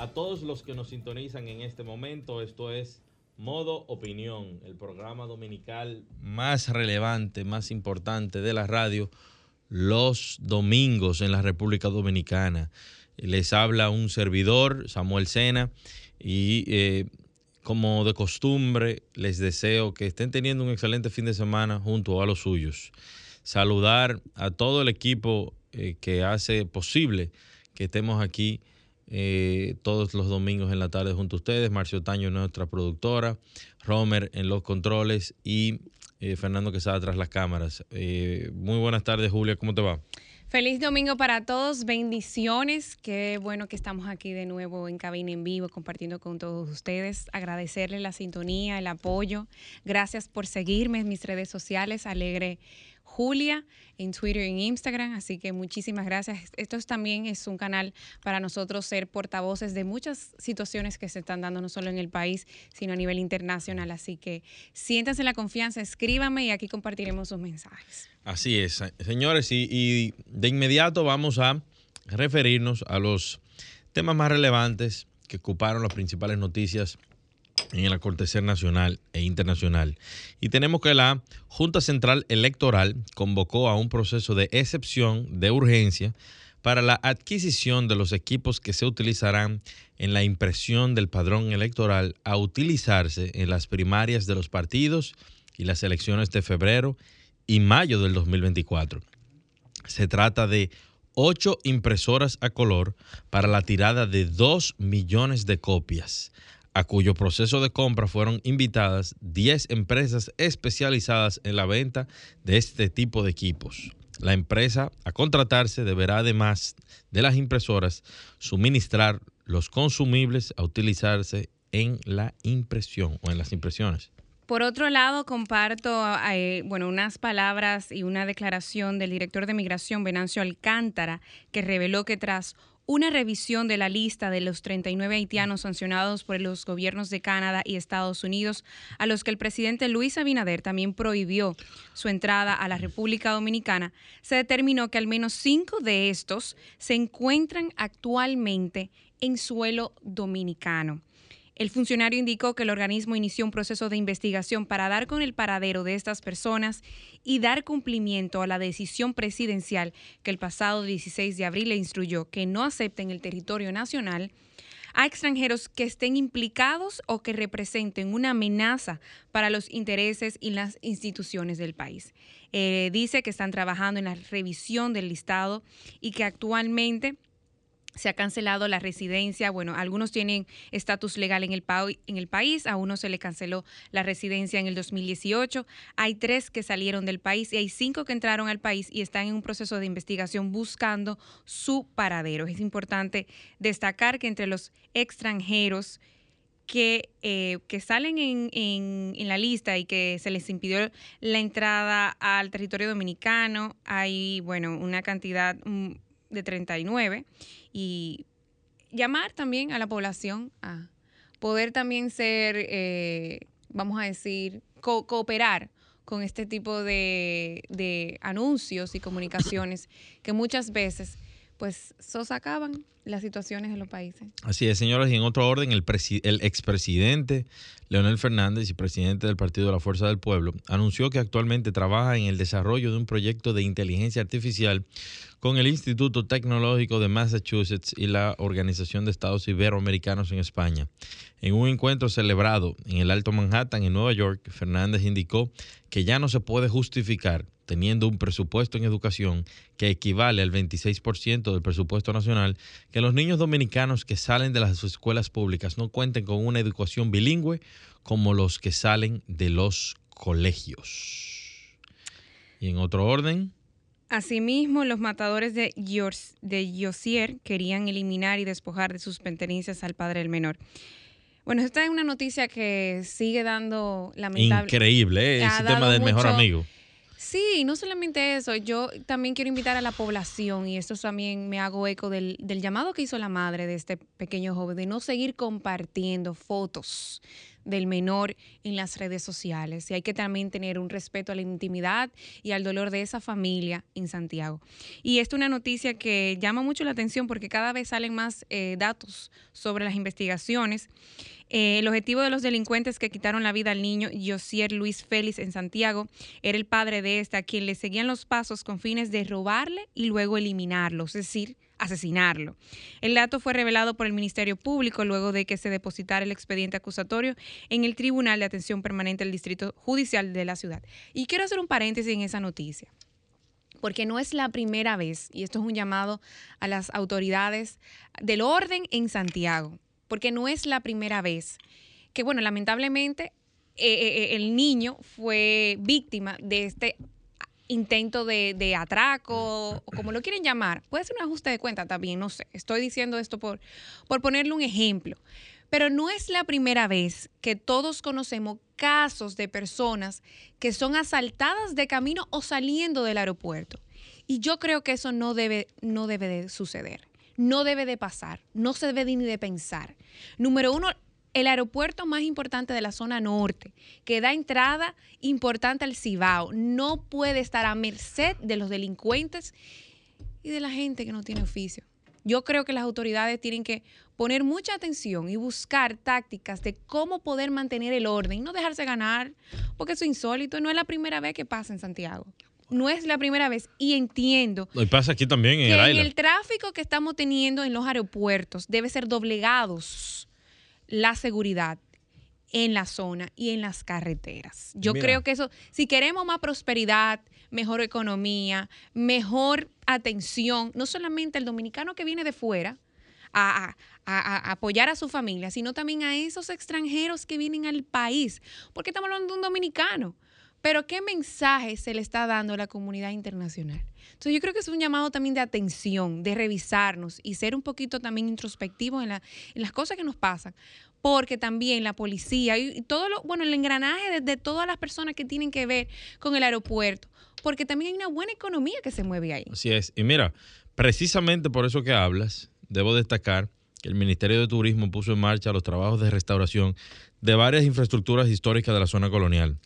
A todos los que nos sintonizan en este momento. Esto es Modo Opinión, el programa dominical más relevante, más importante de la radio los domingos en la República Dominicana. Les habla un servidor, Samuel Sena, y eh, como de costumbre, les deseo que estén teniendo un excelente fin de semana junto a los suyos. Saludar a todo el equipo eh, que hace posible que estemos aquí eh, todos los domingos en la tarde junto a ustedes. Marcio Taño, nuestra productora, Romer en los controles y eh, Fernando Quesada tras las cámaras. Eh, muy buenas tardes, Julia, ¿cómo te va? Feliz domingo para todos, bendiciones. Qué bueno que estamos aquí de nuevo en cabina en vivo compartiendo con todos ustedes. Agradecerles la sintonía, el apoyo. Gracias por seguirme en mis redes sociales. Alegre Julia en Twitter y en Instagram. Así que muchísimas gracias. Esto también es un canal para nosotros ser portavoces de muchas situaciones que se están dando no solo en el país, sino a nivel internacional. Así que siéntanse la confianza, escríbanme y aquí compartiremos sus mensajes. Así es, señores. Y de inmediato vamos a referirnos a los temas más relevantes que ocuparon las principales noticias en el acontecer nacional e internacional. Y tenemos que la Junta Central Electoral convocó a un proceso de excepción de urgencia para la adquisición de los equipos que se utilizarán en la impresión del padrón electoral a utilizarse en las primarias de los partidos y las elecciones de febrero y mayo del 2024. Se trata de ocho impresoras a color para la tirada de dos millones de copias a cuyo proceso de compra fueron invitadas 10 empresas especializadas en la venta de este tipo de equipos. La empresa a contratarse deberá además de las impresoras suministrar los consumibles a utilizarse en la impresión o en las impresiones. Por otro lado, comparto eh, bueno, unas palabras y una declaración del director de Migración, Venancio Alcántara, que reveló que tras una revisión de la lista de los 39 haitianos sancionados por los gobiernos de Canadá y Estados Unidos, a los que el presidente Luis Abinader también prohibió su entrada a la República Dominicana, se determinó que al menos cinco de estos se encuentran actualmente en suelo dominicano. El funcionario indicó que el organismo inició un proceso de investigación para dar con el paradero de estas personas y dar cumplimiento a la decisión presidencial que el pasado 16 de abril le instruyó que no acepten el territorio nacional a extranjeros que estén implicados o que representen una amenaza para los intereses y las instituciones del país. Eh, dice que están trabajando en la revisión del listado y que actualmente se ha cancelado la residencia. Bueno, algunos tienen estatus legal en el, en el país, a uno se le canceló la residencia en el 2018. Hay tres que salieron del país y hay cinco que entraron al país y están en un proceso de investigación buscando su paradero. Es importante destacar que entre los extranjeros que, eh, que salen en, en, en, la lista y que se les impidió la entrada al territorio dominicano, hay, bueno, una cantidad mm, de 39 y llamar también a la población a poder también ser, eh, vamos a decir, cooperar con este tipo de, de anuncios y comunicaciones que muchas veces pues sosacaban las situaciones de los países. Así es, señoras, y en otro orden, el, el expresidente Leonel Fernández y presidente del Partido de la Fuerza del Pueblo anunció que actualmente trabaja en el desarrollo de un proyecto de inteligencia artificial con el Instituto Tecnológico de Massachusetts y la Organización de Estados Iberoamericanos en España. En un encuentro celebrado en el Alto Manhattan, en Nueva York, Fernández indicó que ya no se puede justificar teniendo un presupuesto en educación que equivale al 26% del presupuesto nacional, que los niños dominicanos que salen de las escuelas públicas no cuenten con una educación bilingüe como los que salen de los colegios. Y en otro orden. Asimismo, los matadores de, Yors, de Yosier querían eliminar y despojar de sus pertenencias al padre del menor. Bueno, esta es una noticia que sigue dando lamentable. Increíble, ¿eh? ese tema del mejor amigo. Sí, no solamente eso, yo también quiero invitar a la población, y esto también me hago eco del, del, llamado que hizo la madre de este pequeño joven, de no seguir compartiendo fotos del menor en las redes sociales. Y hay que también tener un respeto a la intimidad y al dolor de esa familia en Santiago. Y esto es una noticia que llama mucho la atención porque cada vez salen más eh, datos sobre las investigaciones. Eh, el objetivo de los delincuentes que quitaron la vida al niño Josier Luis Félix en Santiago era el padre de este, a quien le seguían los pasos con fines de robarle y luego eliminarlo, es decir, asesinarlo. El dato fue revelado por el Ministerio Público luego de que se depositara el expediente acusatorio en el Tribunal de Atención Permanente del Distrito Judicial de la ciudad. Y quiero hacer un paréntesis en esa noticia porque no es la primera vez, y esto es un llamado a las autoridades del orden en Santiago, porque no es la primera vez que, bueno, lamentablemente eh, eh, eh, el niño fue víctima de este intento de, atraco, o como lo quieren llamar. Puede ser un ajuste de cuenta también, no sé. Estoy diciendo esto por, por ponerle un ejemplo. Pero no es la primera vez que todos conocemos casos de personas que son asaltadas de camino o saliendo del aeropuerto. Y yo creo que eso no debe, no debe de suceder no debe de pasar, no se debe ni de pensar. Número uno, el aeropuerto más importante de la zona norte, que da entrada importante al Cibao, no puede estar a merced de los delincuentes y de la gente que no tiene oficio. Yo creo que las autoridades tienen que poner mucha atención y buscar tácticas de cómo poder mantener el orden y no dejarse ganar, porque eso es insólito, no es la primera vez que pasa en Santiago no es la primera vez y entiendo. Y pasa aquí también en el el tráfico que estamos teniendo en los aeropuertos debe ser doblegados la seguridad en la zona y en las carreteras. Yo creo que eso, si queremos más prosperidad, mejor economía, mejor atención, no solamente el dominicano que viene de fuera a, a, apoyar a su familia, sino también a esos extranjeros que vienen al país, porque estamos hablando de un dominicano. Pero ¿qué mensaje se le está dando a la comunidad internacional? Entonces yo creo que es un llamado también de atención, de revisarnos y ser un poquito también introspectivos en, las cosas que nos pasan, porque también la policía y, todo lo, bueno, el engranaje de, todas las personas que tienen que ver con el aeropuerto, porque también hay una buena economía que se mueve ahí. Así es. Y mira, precisamente por eso que hablas, debo destacar que el Ministerio de Turismo puso en marcha los trabajos de restauración de varias infraestructuras históricas de la zona colonial.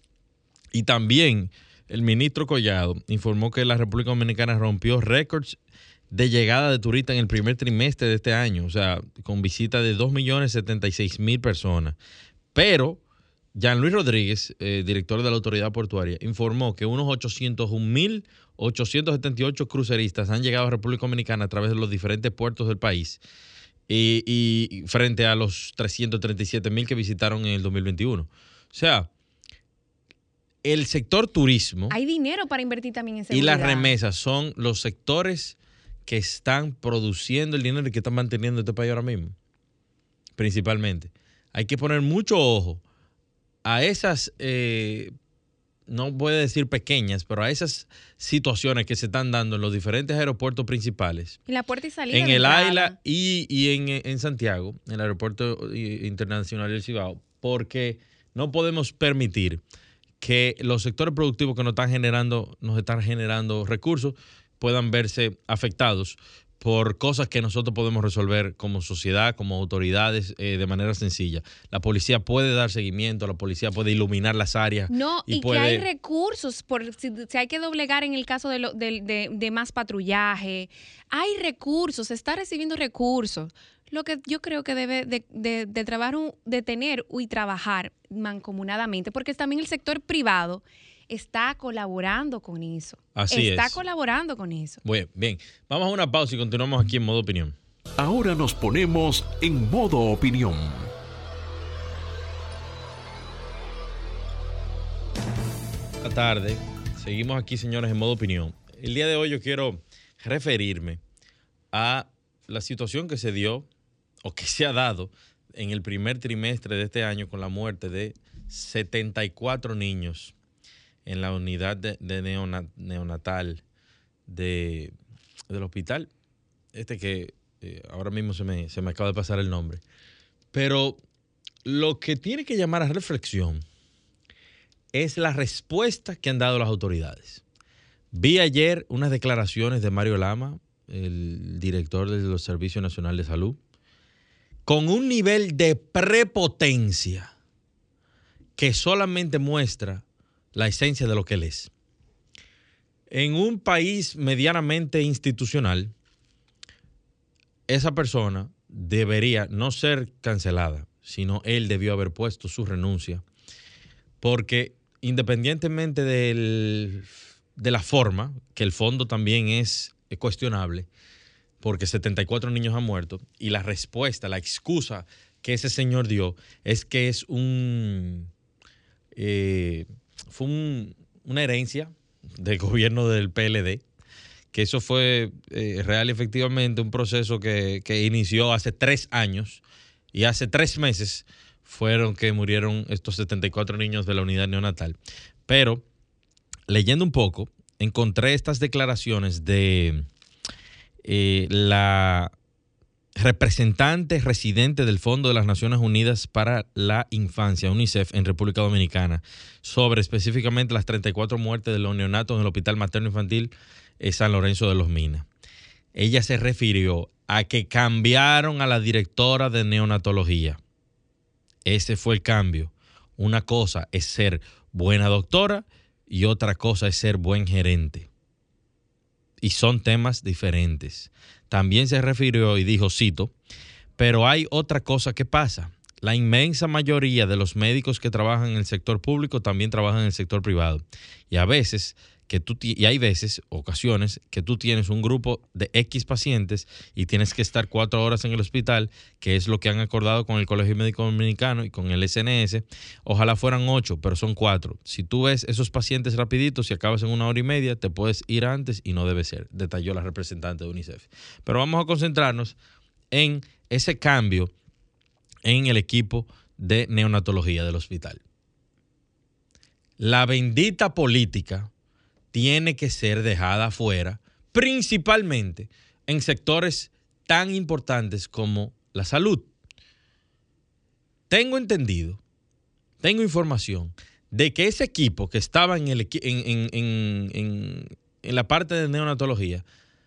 Y también el ministro Collado informó que la República Dominicana rompió récords de llegada de turistas en el primer trimestre de este año, o sea, con visita de 2.076.000 personas. Pero Jean Luis Rodríguez, eh, director de la autoridad portuaria, informó que unos 801.878 cruceristas han llegado a República Dominicana a través de los diferentes puertos del país y, y frente a los 337.000 que visitaron en el 2021. O sea, el sector turismo. Hay dinero para invertir también en seguridad. Y las remesas son los sectores que están produciendo el dinero y que están manteniendo este país ahora mismo. Principalmente. Hay que poner mucho ojo a esas, eh, no voy a decir pequeñas, pero a esas situaciones que se están dando en los diferentes aeropuertos principales. En la puerta y salida. En el AILA y, en, en, Santiago, en el aeropuerto internacional del Cibao, porque no podemos permitir que los sectores productivos que nos están generando, nos están generando recursos puedan verse afectados por cosas que nosotros podemos resolver como sociedad, como autoridades, eh, de manera sencilla. La policía puede dar seguimiento, la policía puede iluminar las áreas. No, y, que hay recursos, por, si, hay que doblegar en el caso de, de, de, más patrullaje, hay recursos, se está recibiendo recursos. Lo que yo creo que debe de, de, trabajar, de tener y trabajar mancomunadamente, porque también el sector privado está colaborando con eso. Así está colaborando con eso. Bueno, bien, vamos a una pausa y continuamos aquí en modo opinión. Ahora nos ponemos en modo opinión. Buenas tarde. Seguimos aquí, señores, en modo opinión. El día de hoy yo quiero referirme a la situación que se dio o que se ha dado en el primer trimestre de este año con la muerte de 74 niños en la unidad de, neonatal de, del hospital, este que eh, ahora mismo se me, se me acaba de pasar el nombre. Pero lo que tiene que llamar a reflexión es la respuesta que han dado las autoridades. Vi ayer unas declaraciones de Mario Lama, el director de los Servicios Nacionales de Salud, con un nivel de prepotencia que solamente muestra la esencia de lo que él es. En un país medianamente institucional, esa persona debería no ser cancelada, sino él debió haber puesto su renuncia, porque independientemente del, de la forma, que el fondo también es cuestionable, porque 74 niños han muerto, y la respuesta, la excusa que ese señor dio es que es un... Eh, fue una herencia del gobierno del PLD, que eso fue eh, real efectivamente un proceso que, que, inició hace tres años y hace tres meses fueron que murieron estos 74 niños de la unidad neonatal. Pero leyendo un poco, encontré estas declaraciones de eh, la representante residente del Fondo de las Naciones Unidas para la Infancia, UNICEF, en República Dominicana, sobre específicamente las 34 muertes de los neonatos en el Hospital Materno Infantil San Lorenzo de los Minas. Ella se refirió a que cambiaron a la directora de neonatología. Ese fue el cambio. Una cosa es ser buena doctora y otra cosa es ser buen gerente. Y son temas diferentes. También se refirió y dijo, cito, pero hay otra cosa que pasa. La inmensa mayoría de los médicos que trabajan en el sector público también trabajan en el sector privado. Y a veces que tú y hay veces, ocasiones, que tú tienes un grupo de X pacientes y tienes que estar cuatro horas en el hospital, que es lo que han acordado con el Colegio Médico Dominicano y con el SNS. Ojalá fueran ocho, pero son cuatro. Si tú ves esos pacientes rapiditos y acabas en una hora y media, te puedes ir antes y no debe ser, detalló la representante de UNICEF. Pero vamos a concentrarnos en ese cambio en el equipo de neonatología del hospital. La bendita política tiene que ser dejada afuera, principalmente en sectores tan importantes como la salud. Tengo entendido, tengo información de que ese equipo que estaba en, en, la parte de neonatología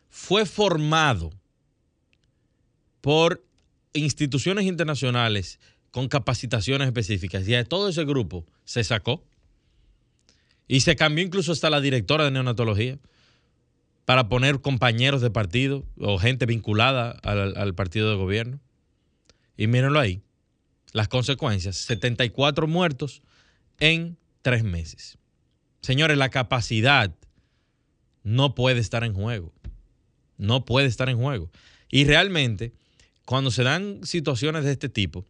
fue formado por instituciones internacionales con capacitaciones específicas y de todo ese grupo se sacó y se cambió incluso hasta la directora de neonatología para poner compañeros de partido o gente vinculada al, partido de gobierno. Y mírenlo ahí, las consecuencias, 74 muertos en tres meses. Señores, la capacidad no puede estar en juego. No puede estar en juego. Y realmente, cuando se dan situaciones de este tipo,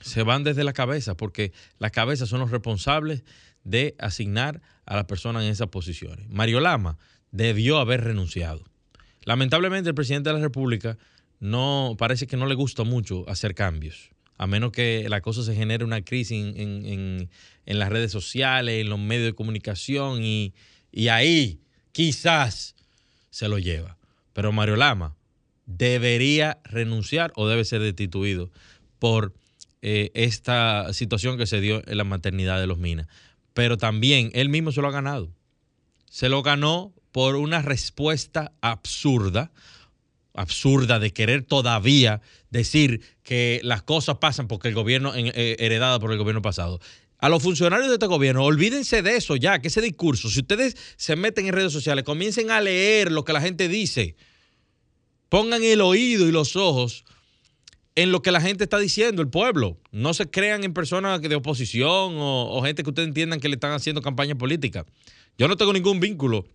se van desde la cabeza, porque las cabezas son los responsables de asignar a las personas en esas posiciones. Mario Lama debió haber renunciado. Lamentablemente el presidente de la República no parece que no le gusta mucho hacer cambios, a menos que la cosa se genere una crisis en, las redes sociales, en los medios de comunicación y, ahí quizás se lo lleva. Pero Mario Lama debería renunciar o debe ser destituido por eh, esta situación que se dio en la maternidad de los Minas pero también él mismo se lo ha ganado. Se lo ganó por una respuesta absurda, absurda de querer todavía decir que las cosas pasan porque el gobierno eh, heredado por el gobierno pasado. A los funcionarios de este gobierno, olvídense de eso ya, que ese discurso, si ustedes se meten en redes sociales, comiencen a leer lo que la gente dice, pongan el oído y los ojos en lo que la gente está diciendo, el pueblo. No se crean en personas de oposición o, gente que ustedes entiendan que le están haciendo campaña política. Yo no tengo ningún vínculo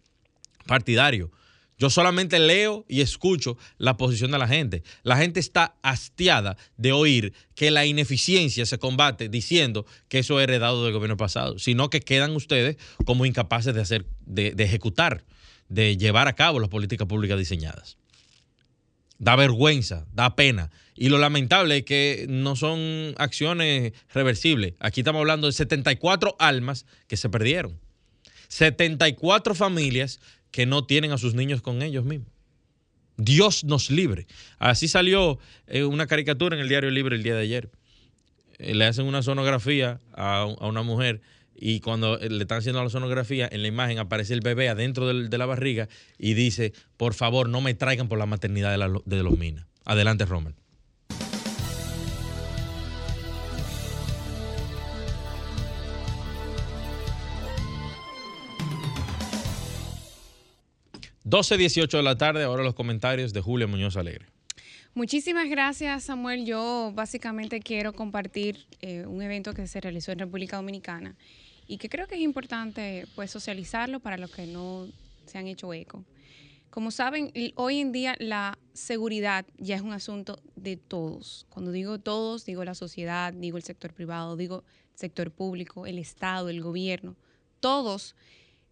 partidario. Yo solamente leo y escucho la posición de la gente. La gente está hastiada de oír que la ineficiencia se combate diciendo que eso es heredado del gobierno pasado, sino que quedan ustedes como incapaces de hacer, de ejecutar, de llevar a cabo las políticas públicas diseñadas. Da vergüenza, da pena. Y lo lamentable es que no son acciones reversibles. Aquí estamos hablando de 74 almas que se perdieron. 74 familias que no tienen a sus niños con ellos mismos. Dios nos libre. Así salió eh, una caricatura en el Diario Libre el día de ayer. Eh, le hacen una sonografía a, una mujer y cuando le están haciendo la sonografía, en la imagen aparece el bebé adentro de la barriga y dice, por favor, no me traigan por la maternidad de, los minas. Adelante, Romer. 12.18 de la tarde, ahora los comentarios de Julio Muñoz Alegre. Muchísimas gracias, Samuel. Yo básicamente quiero compartir eh, un evento que se realizó en República Dominicana y que creo que es importante pues socializarlo para los que no se han hecho eco. Como saben, hoy en día la seguridad ya es un asunto de todos. Cuando digo todos, digo la sociedad, digo el sector privado, digo el sector público, el Estado, el gobierno. Todos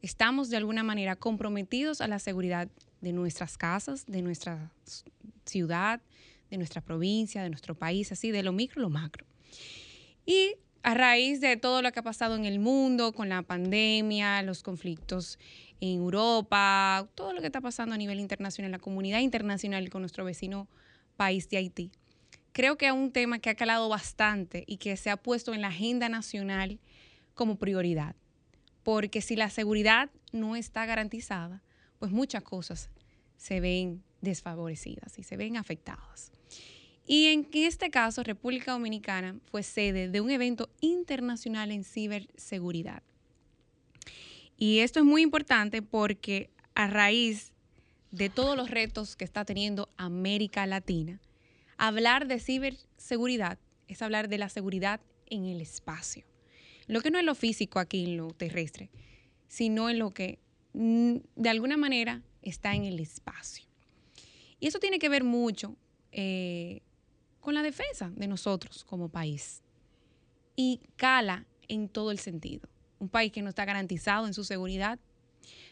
estamos de alguna manera comprometidos a la seguridad de nuestras casas, de nuestra ciudad, de nuestra provincia, de nuestro país, así de lo micro lo macro. Y a raíz de todo lo que ha pasado en el mundo con la pandemia, los conflictos en Europa, todo lo que está pasando a nivel internacional, la comunidad internacional con nuestro vecino país de Haití, creo que es un tema que ha calado bastante y que se ha puesto en la agenda nacional como prioridad porque si la seguridad no está garantizada, pues muchas cosas se ven desfavorecidas y se ven afectadas. Y en este caso, República Dominicana fue sede de un evento internacional en ciberseguridad. Y esto es muy importante porque a raíz de todos los retos que está teniendo América Latina, hablar de ciberseguridad es hablar de la seguridad en el espacio. Lo que no es lo físico aquí en lo terrestre, sino en lo que mm, de alguna manera está en el espacio. Y eso tiene que ver mucho eh, con la defensa de nosotros como país. Y cala en todo el sentido. Un país que no está garantizado en su seguridad,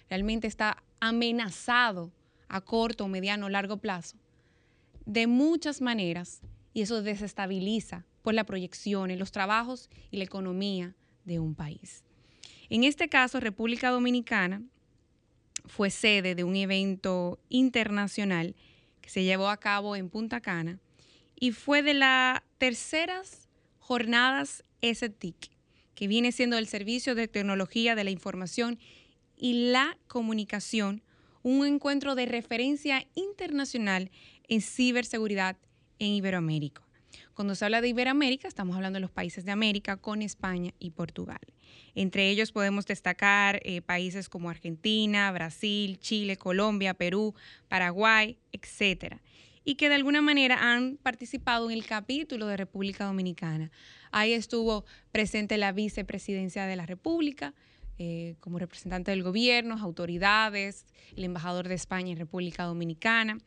realmente está amenazado a corto, mediano, largo plazo, de muchas maneras, y eso desestabiliza por la proyección los trabajos y la economía de un país. En este caso, República Dominicana fue sede de un evento internacional que se llevó a cabo en Punta Cana y fue de las terceras jornadas STIC, que viene siendo el Servicio de Tecnología de la Información y la Comunicación, un encuentro de referencia internacional en ciberseguridad en Iberoamérica. Cuando se habla de Iberoamérica, estamos hablando de los países de América con España y Portugal. Entre ellos podemos destacar eh, países como Argentina, Brasil, Chile, Colombia, Perú, Paraguay, etcétera y que de alguna manera han participado en el capítulo de República Dominicana. Ahí estuvo presente la vicepresidencia de la República, eh, como representante del gobierno, autoridades, el embajador de España en República Dominicana.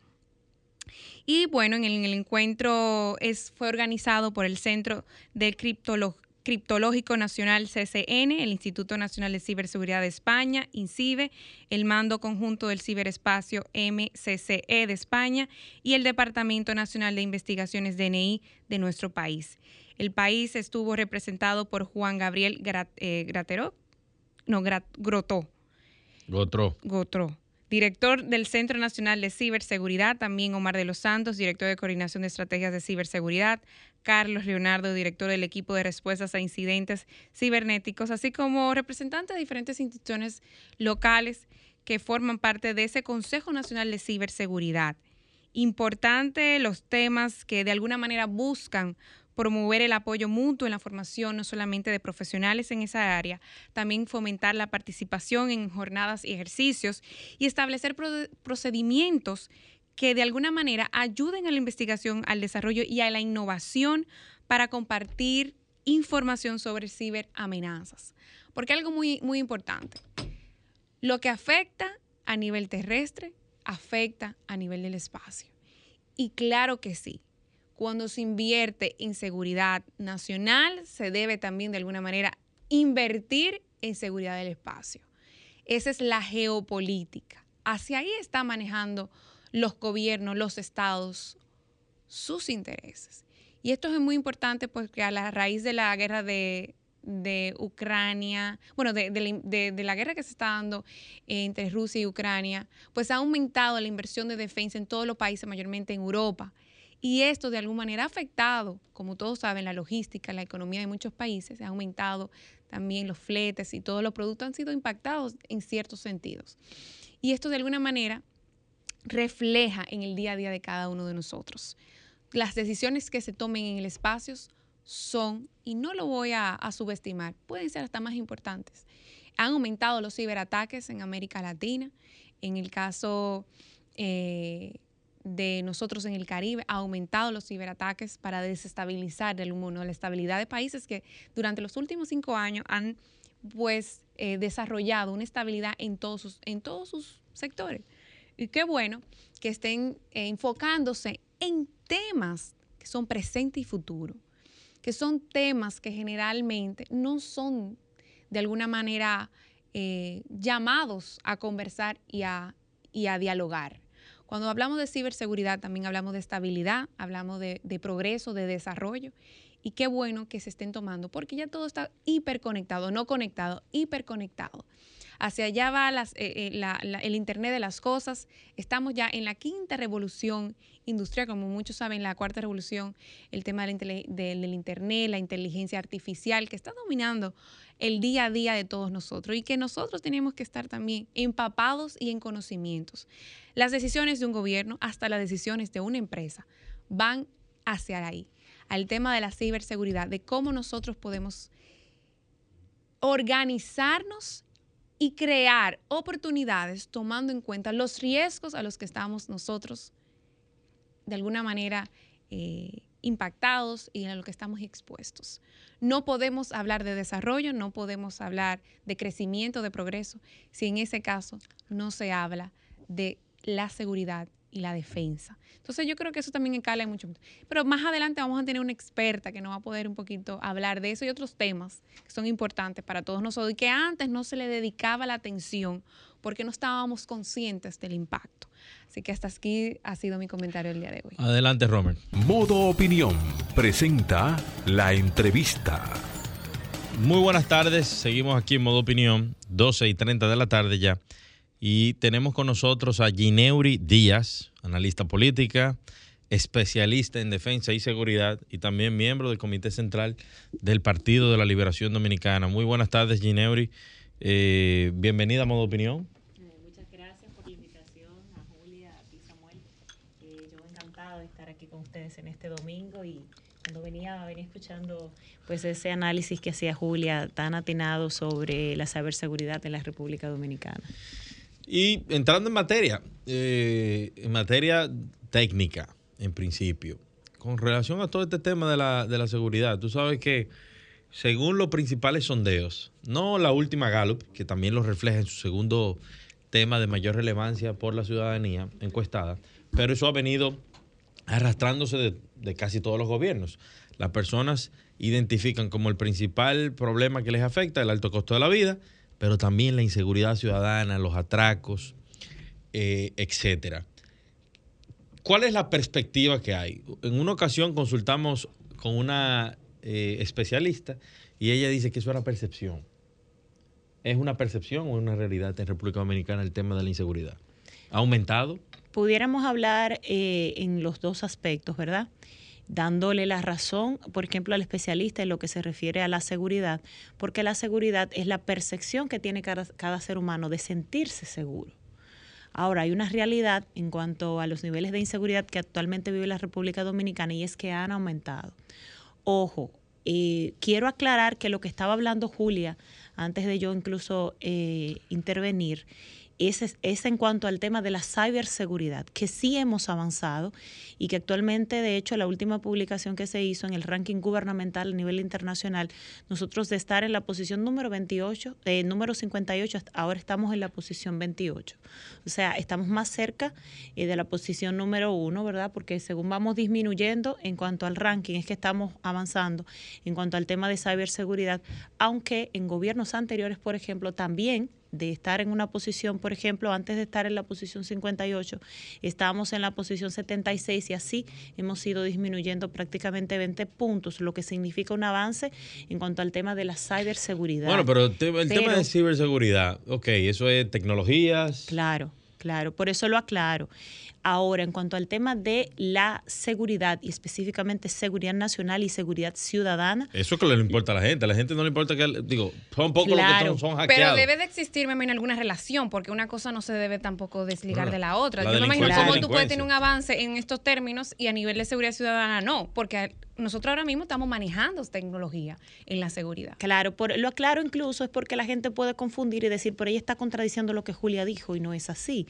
Y bueno, en el, encuentro es, fue organizado por el Centro de Criptológico Nacional CCN, el Instituto Nacional de Ciberseguridad de España, INCIBE, el Mando Conjunto del Ciberespacio MCCE de España y el Departamento Nacional de Investigaciones DNI de nuestro país. El país estuvo representado por Juan Gabriel eh, Gratero, no, Grotó. Gotro. Gotro director del Centro Nacional de Ciberseguridad, también Omar de los Santos, director de Coordinación de Estrategias de Ciberseguridad, Carlos Leonardo, director del equipo de respuestas a incidentes cibernéticos, así como representantes de diferentes instituciones locales que forman parte de ese Consejo Nacional de Ciberseguridad. Importante los temas que de alguna manera buscan promover el apoyo mutuo en la formación no solamente de profesionales en esa área, también fomentar la participación en jornadas y ejercicios y establecer procedimientos que de alguna manera ayuden a la investigación, al desarrollo y a la innovación para compartir información sobre ciberamenazas. Porque algo muy, muy importante, lo que afecta a nivel terrestre afecta a nivel del espacio. Y claro que sí, cuando se invierte en seguridad nacional, se debe también de alguna manera invertir en seguridad del espacio. Esa es la geopolítica. Hacia ahí está manejando los gobiernos, los estados, sus intereses. Y esto es muy importante porque a la raíz de la guerra de, de Ucrania, bueno, de, de, la guerra que se está dando entre Rusia y Ucrania, pues ha aumentado la inversión de defensa en todos los países, mayormente en Europa. Y esto de alguna manera ha afectado, como todos saben, la logística, la economía de muchos países, ha aumentado también los fletes y todos los productos han sido impactados en ciertos sentidos. Y esto de alguna manera refleja en el día a día de cada uno de nosotros. Las decisiones que se tomen en el espacio son, y no lo voy a, subestimar, pueden ser hasta más importantes. Han aumentado los ciberataques en América Latina. En el caso eh, de nosotros en el Caribe, ha aumentado los ciberataques para desestabilizar el mundo, la estabilidad de países que durante los últimos cinco años han pues eh, desarrollado una estabilidad en todos sus, en todos sus sectores. Y qué bueno que estén eh, enfocándose en temas que son presente y futuro, que son temas que generalmente no son de alguna manera eh, llamados a conversar y a, y a dialogar. Cuando hablamos de ciberseguridad también hablamos de estabilidad, hablamos de, de, progreso, de desarrollo. Y qué bueno que se estén tomando, porque ya todo está hiperconectado, no conectado, hiperconectado. Hacia allá va eh, eh, el Internet de las Cosas. Estamos ya en la quinta revolución industrial, como muchos saben, la cuarta revolución, el tema del, del, Internet, la inteligencia artificial, que está dominando el día a día de todos nosotros y que nosotros tenemos que estar también empapados y en conocimientos. Las decisiones de un gobierno, hasta las decisiones de una empresa, van hacia ahí, al tema de la ciberseguridad, de cómo nosotros podemos organizarnos y crear oportunidades tomando en cuenta los riesgos a los que estamos nosotros de alguna manera eh, impactados y a lo que estamos expuestos. No podemos hablar de desarrollo, no podemos hablar de crecimiento, de progreso, si en ese caso no se habla de la seguridad y la defensa. Entonces yo creo que eso también encala mucho. Pero más adelante vamos a tener una experta que nos va a poder un poquito hablar de eso y otros temas que son importantes para todos nosotros y que antes no se le dedicaba la atención porque no estábamos conscientes del impacto. Así que hasta aquí ha sido mi comentario el día de hoy. Adelante, Romer. Modo Opinión presenta la entrevista. Muy buenas tardes, seguimos aquí en Modo Opinión, 12 y 30 de la tarde ya. Y tenemos con nosotros a Gineuri Díaz, analista política, especialista en defensa y seguridad y también miembro del Comité Central del Partido de la Liberación Dominicana. Muy buenas tardes, Gineuri. Eh, bienvenida a Modo Opinión. Muchas gracias por la invitación a Julia, a ti Samuel. Eh, yo encantado de estar aquí con ustedes en este domingo y cuando venía, venía escuchando pues ese análisis que hacía Julia tan atinado sobre la ciberseguridad en la República Dominicana. Y entrando en materia, eh, en materia técnica, en principio, con relación a todo este tema de la, de la seguridad, tú sabes que según los principales sondeos, no la última Gallup, que también lo refleja en su segundo tema de mayor relevancia por la ciudadanía encuestada, pero eso ha venido arrastrándose de, de, casi todos los gobiernos. Las personas identifican como el principal problema que les afecta el alto costo de la vida, pero también la inseguridad ciudadana, los atracos, eh, etcétera. ¿Cuál es la perspectiva que hay? En una ocasión consultamos con una eh, especialista y ella dice que eso era percepción. ¿Es una percepción o una realidad en República Dominicana el tema de la inseguridad? ¿Ha aumentado? Pudiéramos hablar eh, en los dos aspectos, ¿verdad? Dándole la razón, por ejemplo, al especialista en lo que se refiere a la seguridad, porque la seguridad es la percepción que tiene cada, ser humano de sentirse seguro. Ahora, hay una realidad en cuanto a los niveles de inseguridad que actualmente vive la República Dominicana y es que han aumentado. Ojo, eh, quiero aclarar que lo que estaba hablando Julia, antes de yo incluso eh, intervenir, es, es en cuanto al tema de la ciberseguridad, que sí hemos avanzado y que actualmente, de hecho, la última publicación que se hizo en el ranking gubernamental a nivel internacional, nosotros de estar en la posición número 28, eh, número 58, ahora estamos en la posición 28. O sea, estamos más cerca eh, de la posición número uno, ¿verdad? Porque según vamos disminuyendo en cuanto al ranking, es que estamos avanzando en cuanto al tema de ciberseguridad, aunque en gobiernos anteriores, por ejemplo, también de estar en una posición, por ejemplo, antes de estar en la posición 58, estábamos en la posición 76 y así hemos ido disminuyendo prácticamente 20 puntos, lo que significa un avance en cuanto al tema de la ciberseguridad. Bueno, pero el tema de ciberseguridad, ok, eso es tecnologías. Claro, claro, por eso lo aclaro. Ahora, en cuanto al tema de la seguridad y específicamente seguridad nacional y seguridad ciudadana. Eso es que le importa a la gente. A la gente no le importa que, digo, son pocos los que son, hackeados. Pero debe de existir, me alguna relación, porque una cosa no se debe tampoco desligar de la otra. Yo me imagino cómo tú puedes tener un avance en estos términos y a nivel de seguridad ciudadana no, porque nosotros ahora mismo estamos manejando tecnología en la seguridad. Claro, por, lo aclaro incluso es porque la gente puede confundir y decir, por ella está contradiciendo lo que Julia dijo y no es así.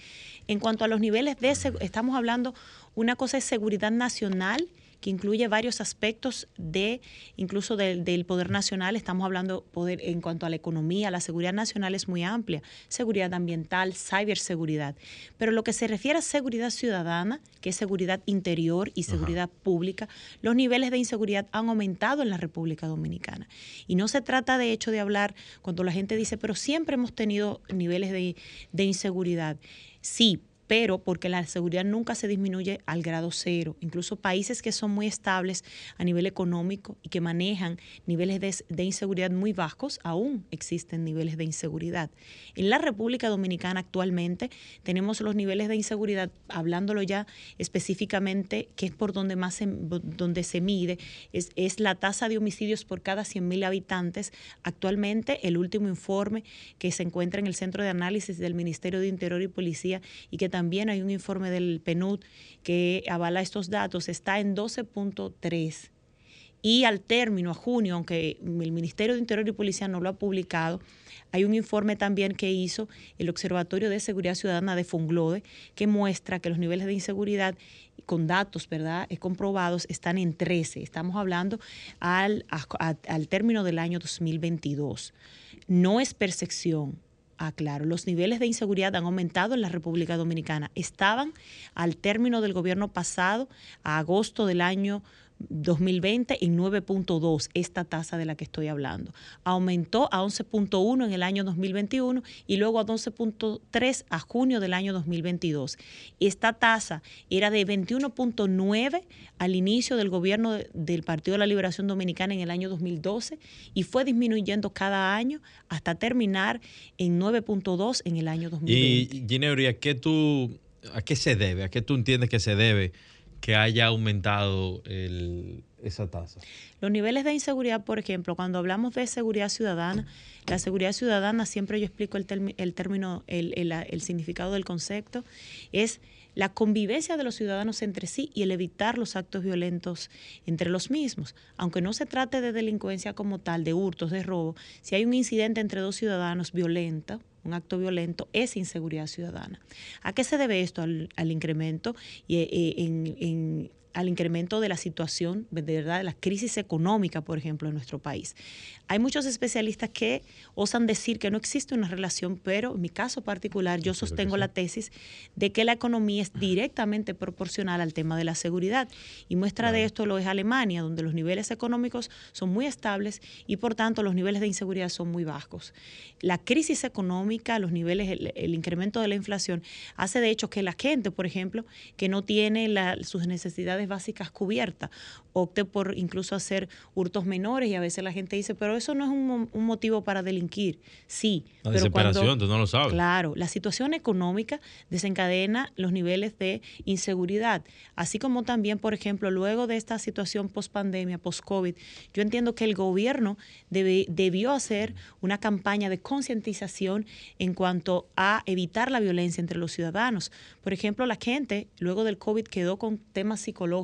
En cuanto a los niveles de estamos hablando, una cosa es seguridad nacional que incluye varios aspectos de incluso del poder nacional. Estamos hablando poder en cuanto a la economía, la seguridad nacional es muy amplia, seguridad ambiental, ciberseguridad. Pero lo que se refiere a seguridad ciudadana, que es seguridad interior y seguridad pública, los niveles de inseguridad han aumentado en la República Dominicana. Y no se trata de hecho de hablar cuando la gente dice, pero siempre hemos tenido niveles de, de inseguridad. Sí, pero porque la seguridad nunca se disminuye al grado cero. Incluso países que son muy estables a nivel económico y que manejan niveles de, inseguridad muy bajos, aún existen niveles de inseguridad. En la República Dominicana actualmente tenemos los niveles de inseguridad, hablándolo ya específicamente, que es por donde más se, donde se mide, es, es la tasa de homicidios por cada 100.000 habitantes. Actualmente, el último informe que se encuentra en el Centro de Análisis del Ministerio de Interior y Policía y que también también hay un informe del PNUD que avala estos datos, está en 12.3. Y al término, a junio, aunque el Ministerio de Interior y Policía no lo ha publicado, hay un informe también que hizo el Observatorio de Seguridad Ciudadana de Funglode que muestra que los niveles de inseguridad con datos, ¿verdad?, comprobados están en 13. Estamos hablando al, al término del año 2022. No es percepción, Ah, claro, los niveles de inseguridad han aumentado en la República Dominicana. Estaban al término del gobierno pasado, a agosto del año 2020 en 9.2, esta tasa de la que estoy hablando. Aumentó a 11.1 en el año 2021 y luego a 12.3 a junio del año 2022. Esta tasa era de 21.9 al inicio del gobierno del Partido de la Liberación Dominicana en el año 2012 y fue disminuyendo cada año hasta terminar en 9.2 en el año 2020. Y Ginebra, ¿a qué tú a qué se debe? ¿A qué tú entiendes que se debe? Que haya aumentado esa tasa? Los niveles de inseguridad, por ejemplo, cuando hablamos de seguridad ciudadana, la seguridad ciudadana, siempre yo explico el, el término, el, significado del concepto, es la convivencia de los ciudadanos entre sí y el evitar los actos violentos entre los mismos. Aunque no se trate de delincuencia como tal, de hurtos, de robo, si hay un incidente entre dos ciudadanos violento, un acto violento, es inseguridad ciudadana. ¿A qué se debe esto? Al, incremento y, eh, en, al incremento de la situación, de verdad, de la crisis económica, por ejemplo, en nuestro país. Hay muchos especialistas que osan decir que no existe una relación, pero en mi caso particular yo sostengo la tesis de que la economía es directamente proporcional al tema de la seguridad. Y muestra de esto lo es Alemania, donde los niveles económicos son muy estables y por tanto los niveles de inseguridad son muy bajos. La crisis económica, los niveles, el, incremento de la inflación, hace de hecho que la gente, por ejemplo, que no tiene sus necesidades básicas cubiertas. Opte por incluso hacer hurtos menores y a veces la gente dice, pero eso no es un, motivo para delinquir. Sí. La pero desesperación, tú no lo sabes. Claro, la situación económica desencadena los niveles de inseguridad, así como también, por ejemplo, luego de esta situación post-pandemia, post-COVID, yo entiendo que el gobierno debió hacer una campaña de concientización en cuanto a evitar la violencia entre los ciudadanos. Por ejemplo, la gente luego del COVID quedó con temas psicológicos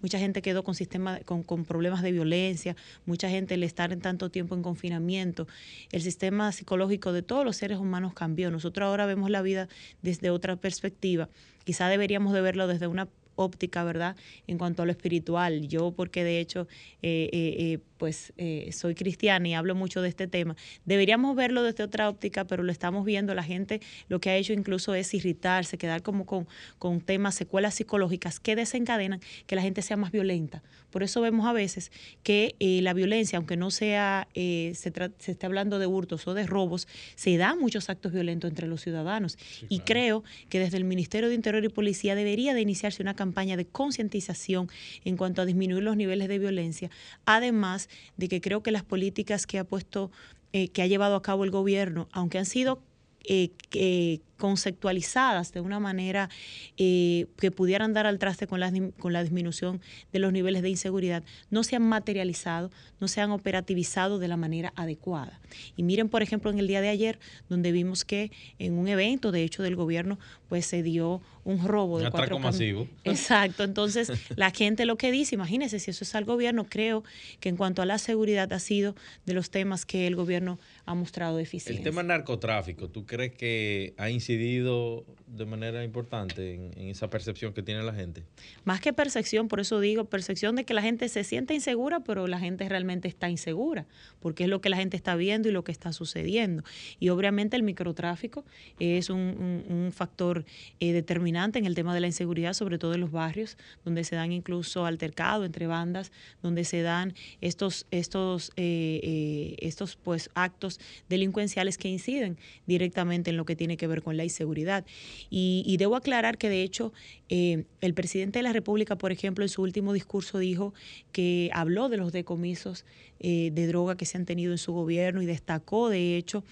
mucha gente quedó con, sistema, con, con problemas de violencia, mucha gente al estar en tanto tiempo en confinamiento, el sistema psicológico de todos los seres humanos cambió. Nosotros ahora vemos la vida desde otra perspectiva. Quizá deberíamos de verlo desde una óptica, ¿verdad? En cuanto a lo espiritual. Yo, porque de hecho, eh, eh, eh, pues soy cristiana y hablo mucho de este tema, deberíamos verlo desde otra óptica, pero lo estamos viendo. La gente lo que ha hecho incluso es irritarse, quedar como con, con temas, secuelas psicológicas que desencadenan que la gente sea más violenta. Por eso vemos a veces que la violencia, aunque no sea, se, se esté hablando de hurtos o de robos, se dan muchos actos violentos entre los ciudadanos. y creo que desde el Ministerio de Interior y Policía debería de iniciarse una campaña de concientización en cuanto a disminuir los niveles de violencia, además de que creo que las políticas que ha puesto, eh, que ha llevado a cabo el gobierno, aunque han sido eh, conceptualizadas de una manera eh, que pudieran dar al traste con la, con la disminución de los niveles de inseguridad, no se han materializado, no se han operativizado de la manera adecuada. Y miren, por ejemplo, en el día de ayer, donde vimos que en un evento, de hecho, del gobierno, pues se dio un robo de un cuatro masivo. Exacto. Entonces, la gente lo que dice, imagínense, si eso es al gobierno, creo que en cuanto a la seguridad ha sido de los temas que el gobierno ha mostrado eficiencia. El tema narcotráfico, ¿tú crees que ha incidido de manera importante en, esa percepción que tiene la gente? Más que percepción, por eso digo, percepción de que la gente se siente insegura, pero la gente realmente está insegura, porque es lo que la gente está viendo y lo que está sucediendo. Y obviamente el microtráfico es un, factor eh, determinante en el tema de la inseguridad, sobre todo en los barrios, donde se dan incluso altercados entre bandas, donde se dan estos, estos, eh, eh, estos pues, actos delincuenciales que inciden directamente en lo que tiene que ver con la inseguridad. Y, debo aclarar que de hecho el presidente de la República, por ejemplo, en su último discurso dijo que habló de los decomisos eh, de droga que se han tenido en su gobierno y destacó, de hecho,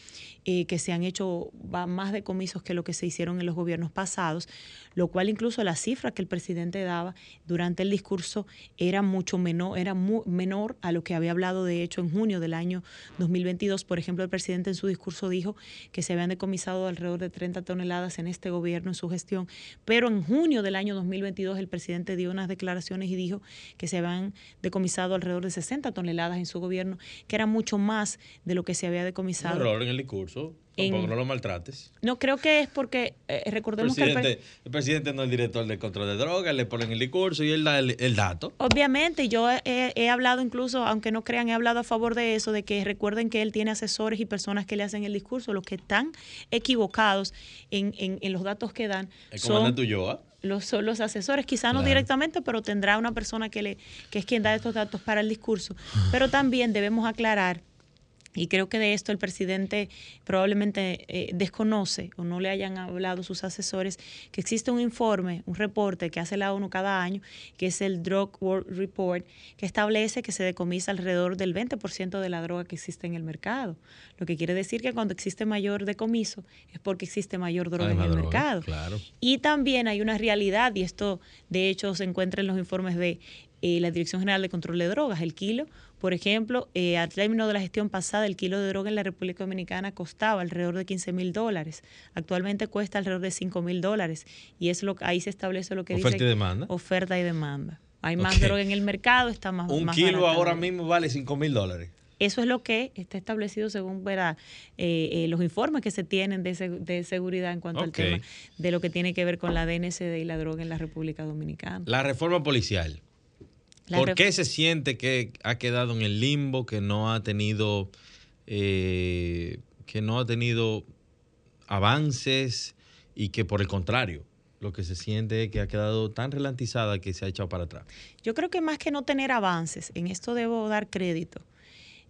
eh, que se han hecho más decomisos que lo que se hicieron en los gobiernos pasados, lo cual incluso la cifra que el presidente daba durante el discurso era mucho menor, era menor a lo que había hablado, de hecho, en junio del año 2022. Por ejemplo, el presidente en su discurso dijo que se habían decomisado alrededor de 30 toneladas en este gobierno, en su gestión, pero en junio del año 2022 el presidente dio unas declaraciones y dijo que se habían decomisado alrededor de 60 toneladas en su gobierno, que era mucho más de lo que se había decomisado. Un error en el discurso. Tampoco no lo maltrates. No, creo que es porque, eh, recordemos que... El, presidente no es el director del control de drogas, le ponen el discurso y él da el, dato. Obviamente, yo he, hablado incluso, aunque no crean, he hablado a favor de eso, de que recuerden que él tiene asesores y personas que le hacen el discurso. Los que están equivocados en, en, los datos que dan el son... Ulloa los, son los asesores, quizá no directamente, pero tendrá una persona que, le, que es quien da estos datos para el discurso. Pero también debemos aclarar y creo que de esto el presidente probablemente eh, desconoce o no le hayan hablado sus asesores que existe un informe, un reporte que hace la ONU cada año, que es el Drug World Report, que establece que se decomisa alrededor del 20% de la droga que existe en el mercado. Lo que quiere decir que cuando existe mayor decomiso es porque existe mayor droga en el mercado. Y también hay una realidad, y esto de hecho se encuentra en los informes de eh, la Dirección General de Control de Drogas, el kilo por ejemplo, eh, al término de la gestión pasada, el kilo de droga en la República Dominicana costaba alrededor de 15 mil dólares. Actualmente cuesta alrededor de 5 mil dólares. Y es lo, ahí se establece lo que dice... Oferta y demanda. Oferta y demanda. Hay más droga en el mercado, está más Un kilo ahora mismo vale 5 mil dólares. Eso es lo que está establecido según eh, eh, los informes que se tienen de, de seguridad en cuanto al tema de lo que tiene que ver con la DNCD y la droga en la República Dominicana. La reforma policial. ¿Por qué se siente que ha quedado en el limbo, que no ha tenido, eh, que no ha tenido avances y que por el contrario, lo que se siente es que ha quedado tan relantizada que se ha echado para atrás? Yo creo que más que no tener avances, en esto debo dar crédito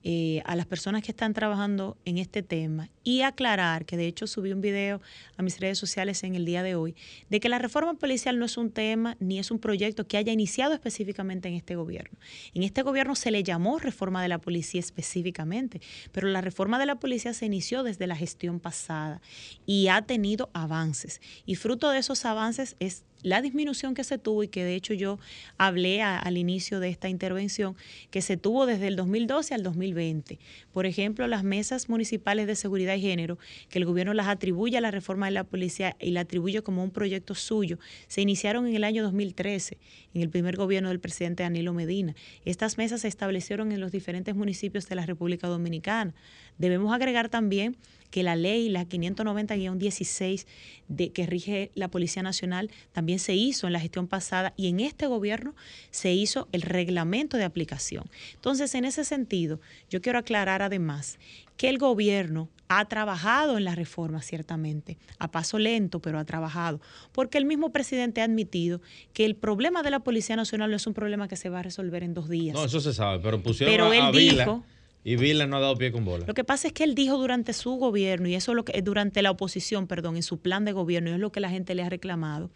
eh, a las personas que están trabajando en este tema y aclarar, que de hecho subí un video a mis redes sociales en el día de hoy, de que la reforma policial no es un tema ni es un proyecto que haya iniciado específicamente en este gobierno. En este gobierno se le llamó reforma de la policía específicamente, pero la reforma de la policía se inició desde la gestión pasada y ha tenido avances. Y fruto de esos avances es la disminución que se tuvo y que de hecho yo hablé al inicio de esta intervención, que se tuvo desde el 2012 al 2020. Por ejemplo, las mesas municipales de seguridad género, que el gobierno las atribuye a la reforma de la policía y la atribuye como un proyecto suyo, se iniciaron en el año 2013, en el primer gobierno del presidente Danilo Medina. Estas mesas se establecieron en los diferentes municipios de la República Dominicana. Debemos agregar también que la ley, la 590-16 de que rige la Policía Nacional, también se hizo en la gestión pasada y en este gobierno se hizo el reglamento de aplicación. Entonces, en ese sentido, yo quiero aclarar además que el gobierno ha trabajado en la reforma, ciertamente, a paso lento, pero ha trabajado, porque el mismo presidente ha admitido que el problema de la Policía Nacional no es un problema que se va a resolver en dos días. No, eso se sabe, pero pusieron Pero él a Vila dijo- y Vila no ha dado pie con bola. Lo que pasa es que él dijo durante su gobierno, y eso es lo que durante la oposición, perdón, en su plan de gobierno, y es lo que la gente le ha reclamado.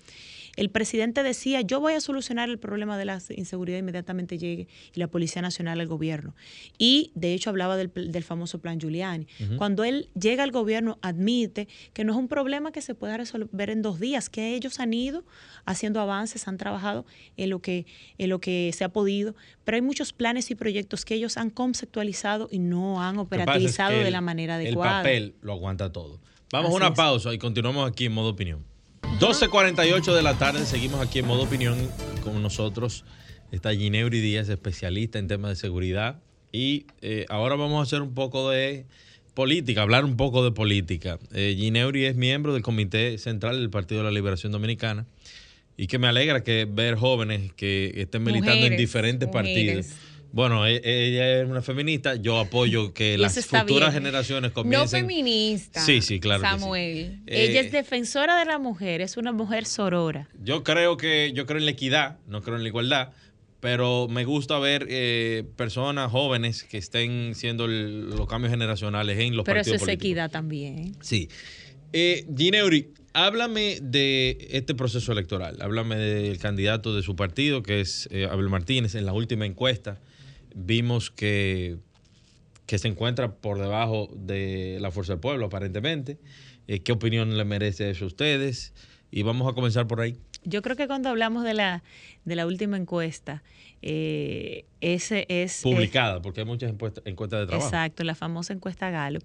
El presidente decía, yo voy a solucionar el problema de la inseguridad inmediatamente llegue y la Policía Nacional al gobierno. Y de hecho hablaba del, del famoso plan Giuliani. Cuando él llega al gobierno, admite que no es un problema que se pueda resolver en dos días, que ellos han ido haciendo avances, han trabajado en lo que, en lo que se ha podido, pero hay muchos planes y proyectos que ellos han conceptualizado y no han es operativizado de la manera adecuada. El papel lo aguanta todo. Vamos Así a una es. pausa y continuamos aquí en modo opinión. 12.48 de la tarde, seguimos aquí en modo opinión. Con nosotros está Gineuri Díaz, especialista en temas de seguridad. Y eh, ahora vamos a hacer un poco de política, hablar un poco de política. Eh, Gineuri es miembro del Comité Central del Partido de la Liberación Dominicana. Y que me alegra que ver jóvenes que estén militando en diferentes mujeres. partidos. Bueno, e- ella es una feminista, yo apoyo que las eso futuras bien. generaciones No comiencen... feminista. Sí, sí, claro sí. Samuel. Eh, Ella es defensora de la mujer, es una mujer sorora. Yo creo que yo creo en la equidad, no creo en la igualdad, pero me gusta ver eh, personas jóvenes que estén siendo el- los cambios generacionales en los Pero eso partidos es políticos. equidad también. Sí. Eh, Gineuri, háblame de este proceso electoral. Háblame del candidato de su partido, que es eh, Abel Martínez. En la última encuesta vimos que, que se encuentra por debajo de la Fuerza del Pueblo, aparentemente. Eh, ¿Qué opinión le merece eso a ustedes? Y vamos a comenzar por ahí. Yo creo que cuando hablamos de la, de la última encuesta, eh, ese es... Publicada, porque hay muchas encuestas, encuestas de trabajo. exacto, la famosa encuesta Gallup.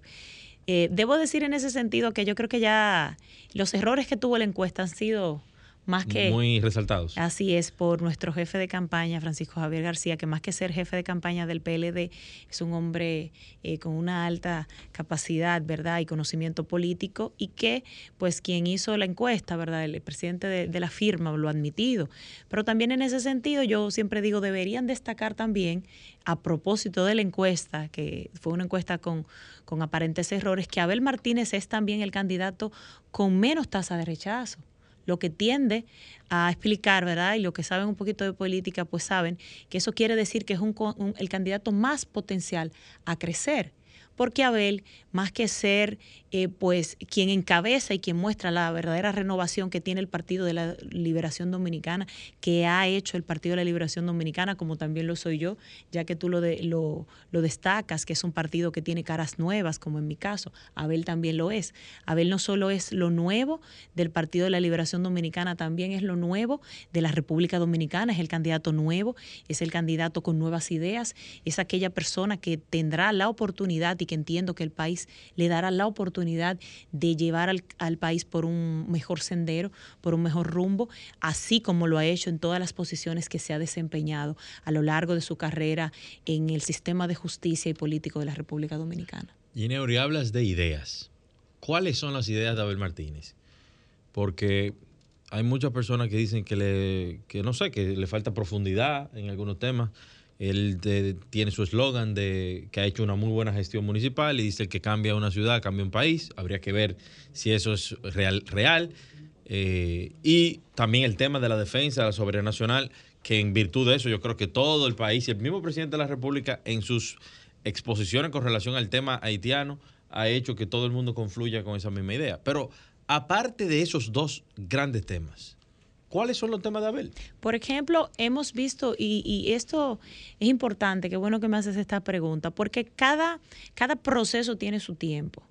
Eh, debo decir en ese sentido que yo creo que ya los errores que tuvo la encuesta han sido más que... Muy resaltados. Así es, por nuestro jefe de campaña, Francisco Javier García, que más que ser jefe de campaña del PLD, es un hombre eh, con una alta capacidad, ¿verdad? Y conocimiento político, y que, pues, quien hizo la encuesta, ¿verdad? El presidente de, de la firma lo ha admitido. Pero también en ese sentido, yo siempre digo, deberían destacar también, a propósito de la encuesta, que fue una encuesta con, con aparentes errores, que Abel Martínez es también el candidato con menos tasa de rechazo lo que tiende a explicar, ¿verdad? Y lo que saben un poquito de política, pues saben que eso quiere decir que es un, un- el candidato más potencial a crecer. Porque Abel, más que ser eh, pues quien encabeza y quien muestra la verdadera renovación que tiene el Partido de la Liberación Dominicana, que ha hecho el Partido de la Liberación Dominicana, como también lo soy yo, ya que tú lo, lo, lo destacas, que es un partido que tiene caras nuevas, como en mi caso, Abel también lo es. Abel no solo es lo nuevo del Partido de la Liberación Dominicana, también es lo nuevo de la República Dominicana, es el candidato nuevo, es el candidato con nuevas ideas, es aquella persona que tendrá la oportunidad y que entiendo que el país le dará la oportunidad de llevar al, país por un mejor sendero, por un mejor rumbo, así como lo ha hecho en todas las posiciones que se ha desempeñado a lo largo de su carrera en el sistema de justicia y político de la República Dominicana. Gineuri, hablas de ideas. ¿Cuáles son las ideas de Abel Martínez? Porque hay muchas personas que dicen que, le, que no sé, que le falta profundidad en algunos temas. Él tiene su eslogan de que ha hecho una muy buena gestión municipal y dice que cambia una ciudad, cambia un país. Habría que ver si eso es real. real. Eh, y también el tema de la defensa de la soberanía nacional, que en virtud de eso yo creo que todo el país y el mismo presidente de la República en sus exposiciones con relación al tema haitiano ha hecho que todo el mundo confluya con esa misma idea. Pero aparte de esos dos grandes temas, ¿cuáles son los temas de Abel? Por ejemplo, hemos visto, y, esto es importante, qué bueno que me haces esta pregunta, porque cada, cada proceso tiene su tiempo.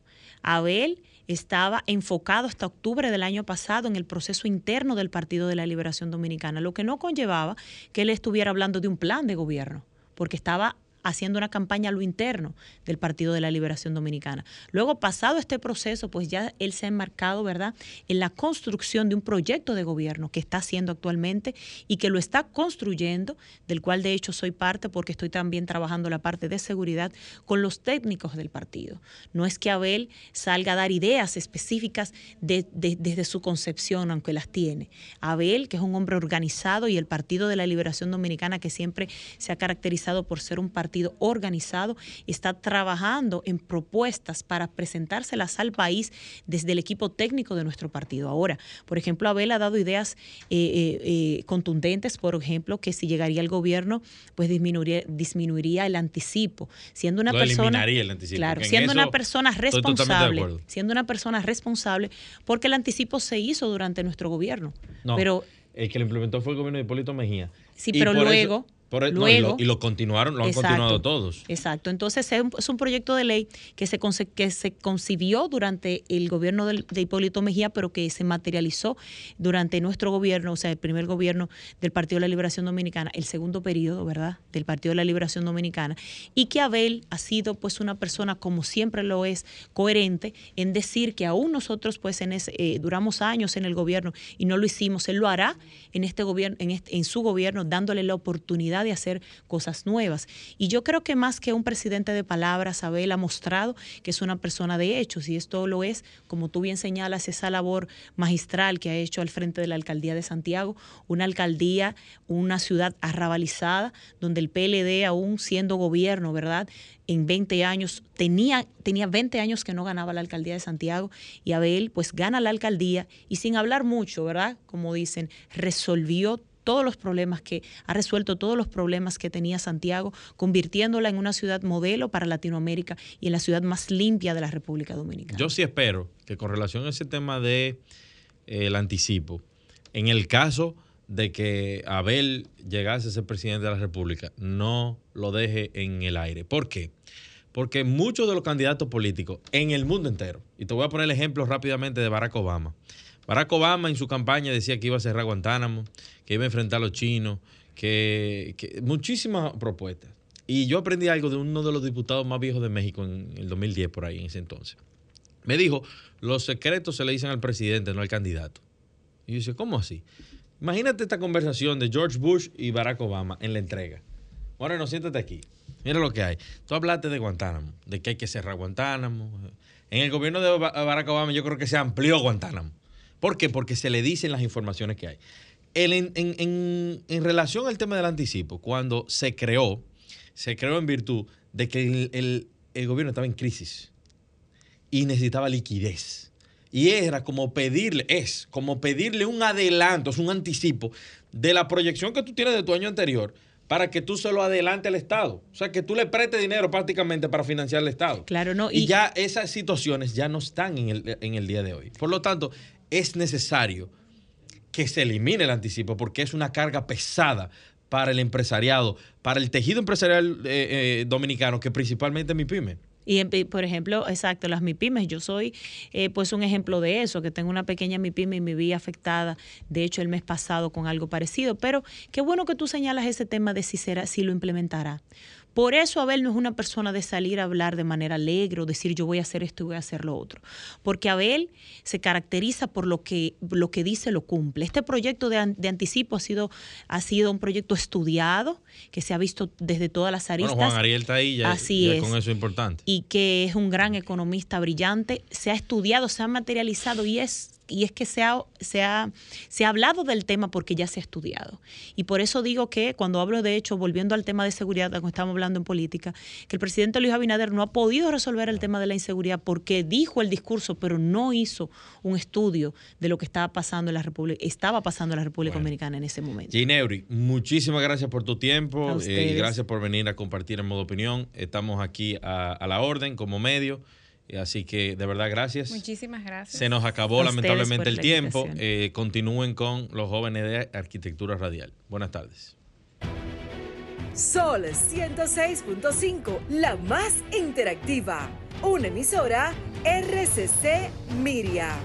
Abel estaba enfocado hasta octubre del año pasado en el proceso interno del Partido de la Liberación Dominicana, lo que no conllevaba que él estuviera hablando de un plan de gobierno, porque estaba haciendo una campaña a lo interno del Partido de la Liberación Dominicana. Luego, pasado este proceso, pues ya él se ha enmarcado, ¿verdad?, en la construcción de un proyecto de gobierno que está haciendo actualmente y que lo está construyendo, del cual de hecho soy parte porque estoy también trabajando la parte de seguridad con los técnicos del partido. No es que Abel salga a dar ideas específicas desde su concepción, aunque las tiene. Abel, que es un hombre organizado y el Partido de la Liberación Dominicana, que siempre se ha caracterizado por ser un partido organizado, está trabajando en propuestas para presentárselas al país desde el equipo técnico de nuestro partido. Ahora, por ejemplo, Abel ha dado ideas eh, eh, eh, contundentes, por ejemplo, que si llegaría al gobierno, pues disminuiría, disminuiría el anticipo, siendo una persona, el anticipo, claro, siendo una persona responsable, siendo una persona responsable, porque el anticipo se hizo durante nuestro gobierno, no, pero el que lo implementó fue el gobierno de Hipólito Mejía. Sí, pero luego e- y, lo, continuaron, lo han continuado todos. Exacto. Entonces es un, proyecto de ley que se, que se concibió durante el gobierno de, Hipólito Mejía, pero que se materializó durante nuestro gobierno, o sea, el primer gobierno del Partido de la Liberación Dominicana, el segundo periodo, ¿verdad?, del Partido de la Liberación Dominicana, y que Abel ha sido pues una persona, como siempre lo es, coherente en decir que aún nosotros pues en ese, eh, duramos años en el gobierno y no lo hicimos, él lo hará en este gobierno, en, este, en su gobierno, dándole la oportunidad de hacer cosas nuevas. Y yo creo que más que un presidente de palabras, Abel ha mostrado que es una persona de hechos y esto lo es, como tú bien señalas, esa labor magistral que ha hecho al frente de la alcaldía de Santiago, una alcaldía, una ciudad arrabalizada, donde el PLD aún siendo gobierno, ¿verdad? en 20 años, tenía, tenía 20 años que no ganaba la alcaldía de Santiago y Abel pues gana la alcaldía y sin hablar mucho, ¿verdad? Como dicen, resolvió todos los problemas que ha resuelto todos los problemas que tenía Santiago, convirtiéndola en una ciudad modelo para Latinoamérica y en la ciudad más limpia de la República Dominicana. Yo sí espero que con relación a ese tema de eh, el anticipo, en el caso de que Abel llegase a ser presidente de la República, no lo deje en el aire. ¿Por qué? Porque muchos de los candidatos políticos en el mundo entero, y te voy a poner el ejemplo rápidamente de Barack Obama, Barack Obama en su campaña decía que iba a cerrar Guantánamo, que iba a enfrentar a los chinos, que, muchísimas propuestas. Y yo aprendí algo de uno de los diputados más viejos de México en el 2010, por ahí, en ese entonces. Me dijo, los secretos se le dicen al presidente, no al candidato. Y yo decía, ¿cómo así? Imagínate esta conversación de George Bush y Barack Obama en la entrega. Bueno, siéntate aquí. Mira lo que hay. Tú hablaste de Guantánamo, de que hay que cerrar Guantánamo. En el gobierno de Barack Obama yo creo que se amplió Guantánamo. ¿Por qué? Porque se le dicen las informaciones que hay. en, relación al tema del anticipo, cuando se creó, se creó en virtud de que el, gobierno estaba en crisis y necesitaba liquidez. Y era como pedirle, es como pedirle un adelanto, es un anticipo de la proyección que tú tienes de tu año anterior para que tú se lo adelante al Estado. O sea, que tú le prestes dinero prácticamente para financiar el Estado. Claro, no. Y, ya esas situaciones ya no están en el, en el día de hoy. Por lo tanto, es necesario que se elimine el anticipo porque es una carga pesada para el empresariado, para el tejido empresarial eh, eh, dominicano, que principalmente mi pyme. Y por ejemplo, exacto, las MIPIMES, yo soy eh, pues un ejemplo de eso, que tengo una pequeña MIPYME y me vi afectada, de hecho, el mes pasado con algo parecido. Pero qué bueno que tú señalas ese tema de si, será, si lo implementará. Por eso Abel no es una persona de salir a hablar de manera alegre o decir yo voy a hacer esto y voy a hacer lo otro. Porque Abel se caracteriza por lo que, lo que dice, lo cumple. Este proyecto de, anticipo ha sido, ha sido un proyecto estudiado, que se ha visto desde todas las aristas. Bueno, Juan Ariel está ahí, ya, Así es. con eso es importante. Y que es un gran economista brillante. Se ha estudiado, se ha materializado y es y es que se ha, se, ha, se ha hablado del tema porque ya se ha estudiado. Y por eso digo que cuando hablo de hecho, volviendo al tema de seguridad, cuando estamos hablando en política, que el presidente Luis Abinader no ha podido resolver el tema de la inseguridad porque dijo el discurso, pero no hizo un estudio de lo que estaba pasando en la República, estaba pasando en la República Dominicana en ese momento. Gineuri, muchísimas gracias por tu tiempo eh, y gracias por venir a compartir en modo opinión. Estamos aquí a la orden como medio. Así que de verdad, gracias. Muchísimas gracias. Se nos acabó lamentablemente el tiempo. Eh, continúen con los jóvenes de Arquitectura Radial. Buenas tardes. Sol 106.5, la más interactiva. Una emisora RCC Miria.